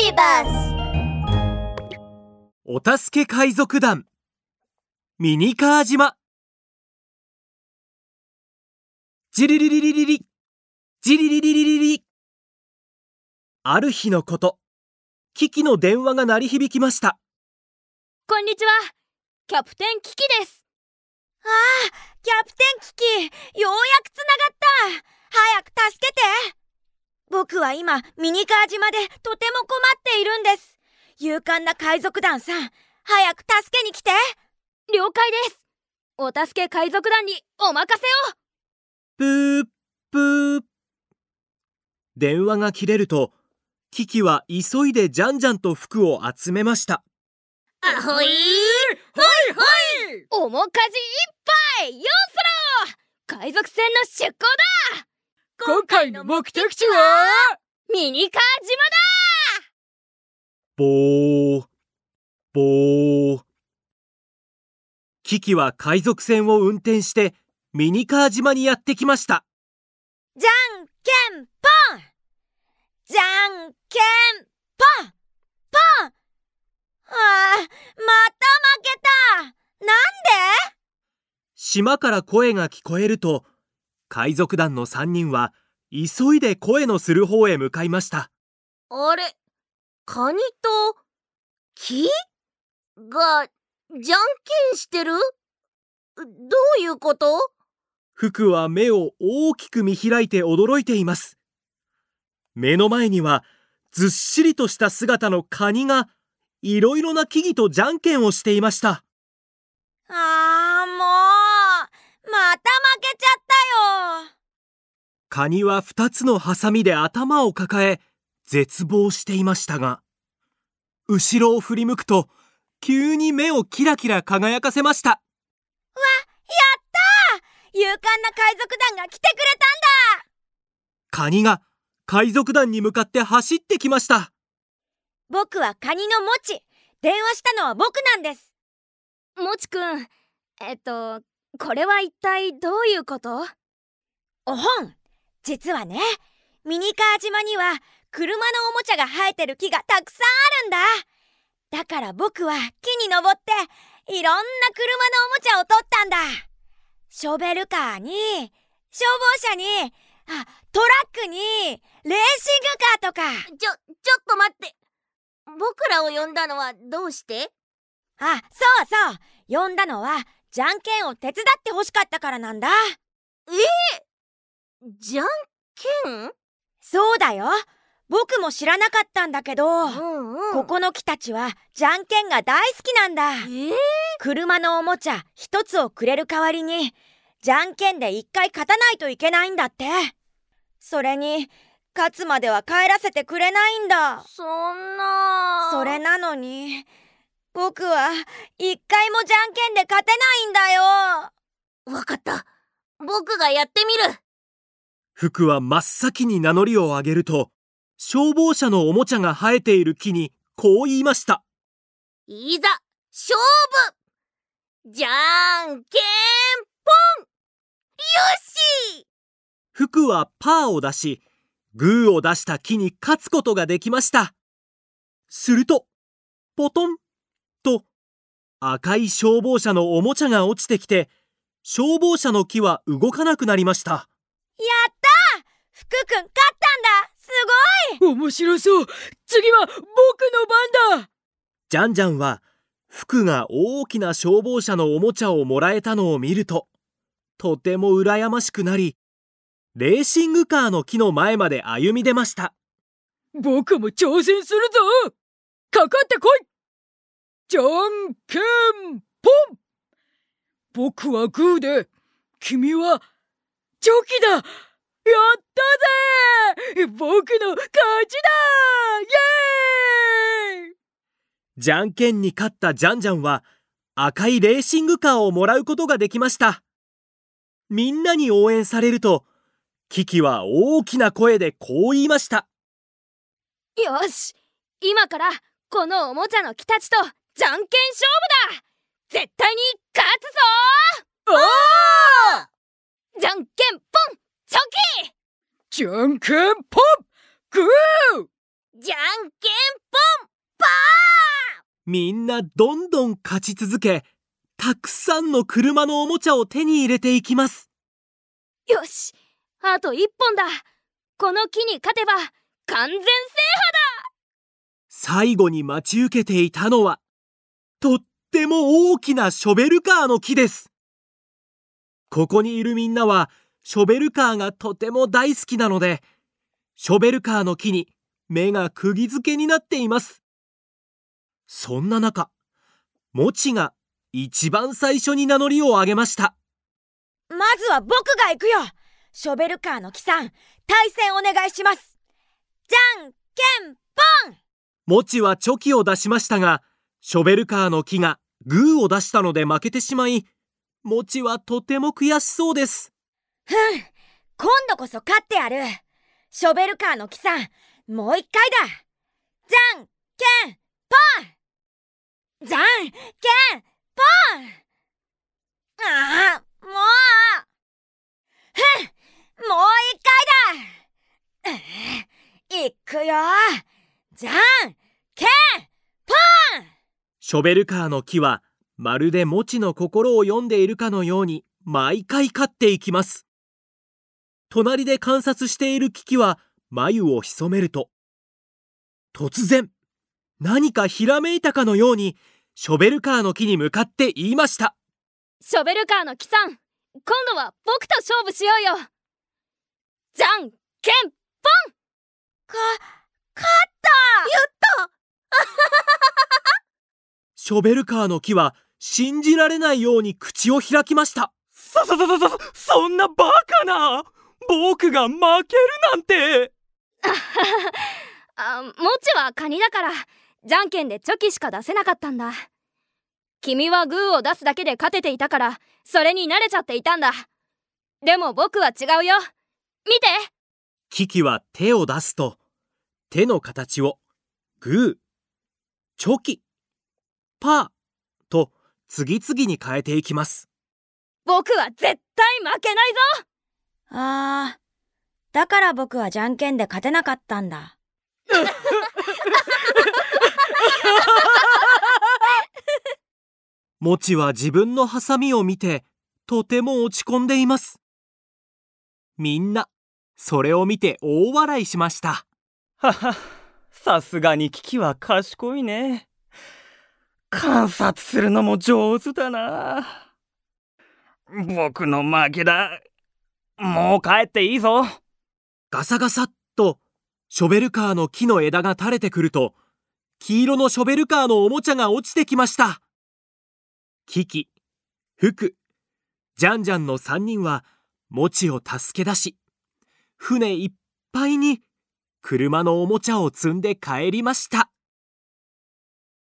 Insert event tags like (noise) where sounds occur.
ビバスお助け海賊団。ミニカー島。ジリリリリリリ。ジリリリリリリある日のこと。キキの電話が鳴り響きました。こんにちは。キャプテンキキです。ああキャプテンキキ。ようやくつながった。早く助けて僕は今ミニカー島でとても困っているんです。勇敢な海賊団さん早く助けに来て。了解です。お助け海賊団にお任せを。プープー電話が切れるとキキは急いでジャンジャンと服を集めました。あほい。ほいほい。面かじいっぱいよんそろ海賊船の出港だ今回の目的地は？ミニカー島だ！ボー。ボーキキは海賊船を運転してミニカー島にやってきました。じゃんけんぽん！じゃんけんぽん！ぽん！ああまた負けた！なんで？島から声が聞こえると海賊団の3人は急いで声のする方へ向かいました。あれカニと木がじゃんけんしてる？どういうこと？服は目を大きく見開いて驚いています。目の前にはずっしりとした姿のカニがいろいろな木々とじゃんけんをしていました。あーもうまた負けちゃカニは2つのハサミで頭を抱え絶望していましたが後ろを振り向くと急に目をキラキラ輝かせました。わやった勇敢な海賊団が来てくれたんだ！カニが海賊団に向かって走ってきました。僕はカニのもち。電話したのは僕なんです。もちくんえっとこれは一体どういうこと？おほん実はねミニカー島には車のおもちゃが生えてる木がたくさんあるんだ。だから僕は木に登っていろんな車のおもちゃを取ったんだ。ショベルカーに消防車にあトラックにレーシングカーとか。ちょちょっと待って。僕らを呼んだのはどうして？あそうそう。呼んだのはじゃんけんを手伝ってほしかったからなんだ。えじゃんけん？そうだよ。僕も知らなかったんだけど、うんうん、ここの木たちはじゃんけんが大好きなんだ、えー、車のおもちゃ一つをくれる代わりにじゃんけんで一回勝たないといけないんだって。それに勝つまでは帰らせてくれないんだ。そんな。それなのに僕は一回もじゃんけんで勝てないんだよ。わかった。僕がやってみる福は真っ先に名乗りを上げると消防車のおもちゃが生えている木にこう言いました。いざ勝負!じゃんけんぽん!よし!福はパーを出しグーを出した木に勝つことができました。するとポトンと赤い消防車のおもちゃが落ちてきて消防車の木は動かなくなりました。やった福くん勝ったんだ。すごい。面白そう。次は僕の番だ。ジャンジャンは福が大きな消防車のおもちゃをもらえたのを見るととても羨ましくなりレーシングカーの木の前まで歩み出ました。僕も挑戦するぞ。かかってこい。じゃんけんぽん。僕はグーで君はチョキだ。やったぜ僕の勝ちだイエーイ。じゃんけんに勝ったジャンジャンは赤いレーシングカーをもらうことができました。みんなに応援されるとキキは大きな声でこう言いました。よし。今からこのおもちゃの木たちとじゃんけん勝負だ。絶対に勝つぞおー！じゃんけんぽんじゃんけんぽんグー！じゃんけんぽみんなどんどん勝ち続けたくさんの車のおもちゃを手に入れていきます。よしあと一本だ。この木に勝てば完全制覇だ！最後に待ち受けていたのはとっても大きなショベルカーの木です。ここにいるみんなはショベルカーがとても大好きなのでショベルカーの木に目が釘付けになっています。そんな中もちが一番最初に名乗りを上げました。まずは僕が行くよ。ショベルカーの木さん対戦お願いします。じゃんけんぽん。もちはチョキを出しましたがショベルカーの木がグーを出したので負けてしまいもちはとても悔しそうですふん。今度こそ勝ってやる。ショベルカーの木さんもう一回だ。じゃんけんぽん。じゃんけんぽん。ああもう。ふんもう一回だ。ういくよ。じゃんけんぽん。ショベルカーの木はまるでもちの心を読んでいるかのように毎回勝っていきます。隣で観察しているキキは眉を潜めると突然何かひらめいたかのようにショベルカーの木に向かって言いました。ショベルカーの木さん今度は僕と勝負しようよ。じゃんけんか勝った! (laughs) ショベルカーの木は信じられないように口を開きました。そそそそそそんなバカな僕が負けるなんて。(laughs) あもちはカニだからじゃんけんでチョキしか出せなかったんだ。君はグーを出すだけで勝てていたからそれに慣れちゃっていたんだ。でも僕は違うよ。見て。キキは手を出すと手の形をグーチョキパーと次々に変えていきます。僕は絶対負けないぞあーだから僕はじゃんけんで勝てなかったんだ。もちは自分のハサミを見てとても落ち込んでいます。みんなそれを見て大笑いしました。は (laughs) はさすがにキキは賢いね。観察するのも上手だな。僕の負けだもう帰っていいぞ。ガサガサっとショベルカーの木の枝が垂れてくると黄色のショベルカーのおもちゃが落ちてきました。キキ、フク、ジャンジャンの3人はもちを助け出し船いっぱいに車のおもちゃを積んで帰りました。